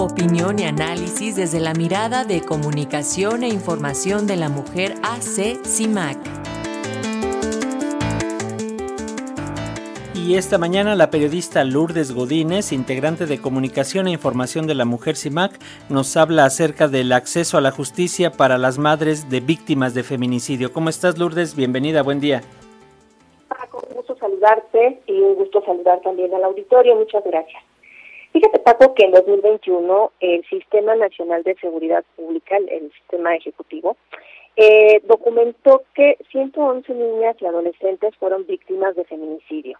Opinión y análisis desde la mirada de comunicación e información de la mujer AC CIMAC. Y esta mañana la periodista Lourdes Godínez, integrante de Comunicación e Información de la Mujer CIMAC, nos habla acerca del acceso a la justicia para las madres de víctimas de feminicidio. ¿Cómo estás Lourdes? Bienvenida, buen día. Paco, un gusto saludarte y un gusto saludar también al auditorio. Muchas gracias. Fíjate, Paco, que en 2021 el Sistema Nacional de Seguridad Pública, el sistema ejecutivo, eh, documentó que 111 niñas y adolescentes fueron víctimas de feminicidio,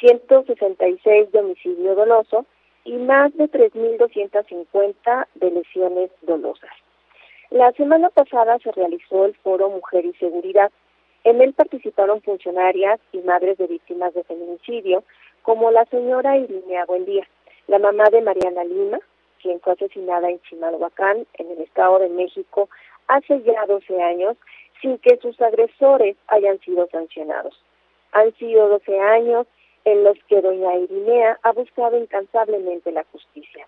166 de homicidio doloso y más de 3.250 de lesiones dolosas. La semana pasada se realizó el foro Mujer y Seguridad. En él participaron funcionarias y madres de víctimas de feminicidio, como la señora Irinea Buendía la mamá de Mariana Lima, quien fue asesinada en Chimalhuacán, en el Estado de México, hace ya 12 años, sin que sus agresores hayan sido sancionados. Han sido 12 años en los que doña Irinea ha buscado incansablemente la justicia.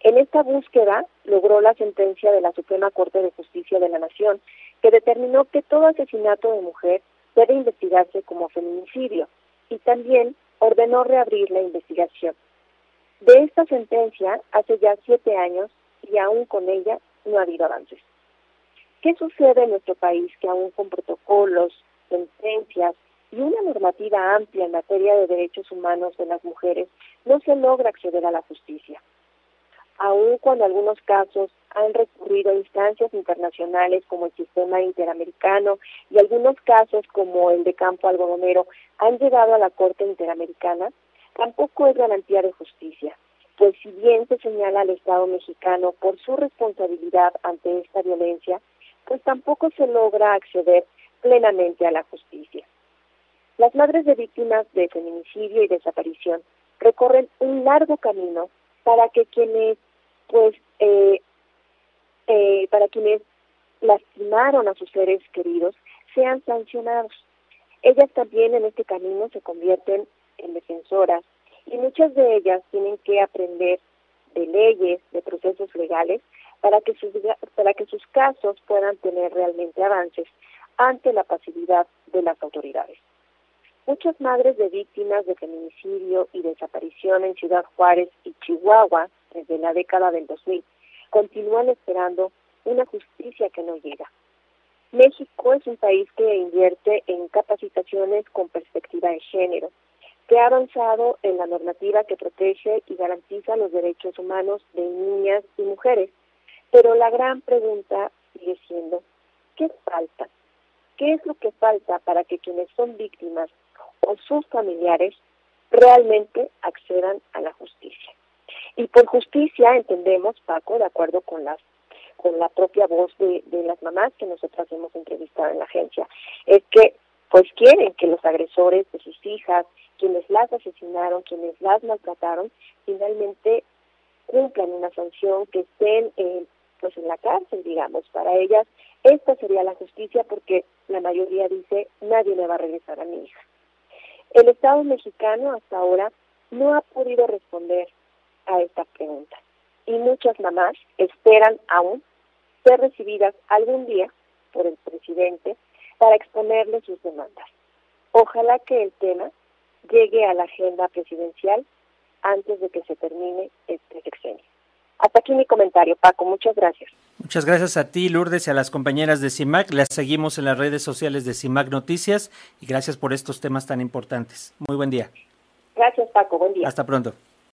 En esta búsqueda logró la sentencia de la Suprema Corte de Justicia de la Nación, que determinó que todo asesinato de mujer debe investigarse como feminicidio y también ordenó reabrir la investigación. De esta sentencia hace ya siete años y aún con ella no ha habido avances. ¿Qué sucede en nuestro país que aún con protocolos, sentencias y una normativa amplia en materia de derechos humanos de las mujeres no se logra acceder a la justicia? Aún cuando algunos casos han recurrido a instancias internacionales como el sistema interamericano y algunos casos como el de Campo Algodonero han llegado a la Corte Interamericana, tampoco es garantía de justicia, pues si bien se señala al Estado mexicano por su responsabilidad ante esta violencia, pues tampoco se logra acceder plenamente a la justicia. Las madres de víctimas de feminicidio y desaparición recorren un largo camino para que quienes, pues, eh, eh, para quienes lastimaron a sus seres queridos sean sancionados. Ellas también en este camino se convierten en defensoras y muchas de ellas tienen que aprender de leyes, de procesos legales, para que sus, para que sus casos puedan tener realmente avances ante la pasividad de las autoridades. Muchas madres de víctimas de feminicidio y desaparición en Ciudad Juárez y Chihuahua desde la década del 2000 continúan esperando una justicia que no llega. México es un país que invierte en capacitaciones con perspectiva de género, que ha avanzado en la normativa que protege y garantiza los derechos humanos de niñas y mujeres. Pero la gran pregunta sigue siendo, ¿qué falta? ¿Qué es lo que falta para que quienes son víctimas o sus familiares realmente accedan a la justicia? Y por justicia entendemos, Paco, de acuerdo con las con la propia voz de, de las mamás que nosotras hemos entrevistado en la agencia, es que pues quieren que los agresores de sus hijas quienes las asesinaron, quienes las maltrataron, finalmente cumplan una sanción, que estén eh, pues en la cárcel, digamos. Para ellas esta sería la justicia porque la mayoría dice nadie me va a regresar a mi hija. El Estado mexicano hasta ahora no ha podido responder a esta pregunta y muchas mamás esperan aún ser recibidas algún día por el presidente para exponerle sus demandas. Ojalá que el tema llegue a la agenda presidencial antes de que se termine este sexenio. Hasta aquí mi comentario, Paco. Muchas gracias. Muchas gracias a ti, Lourdes, y a las compañeras de CIMAC. Las seguimos en las redes sociales de CIMAC Noticias y gracias por estos temas tan importantes. Muy buen día. Gracias, Paco. Buen día. Hasta pronto.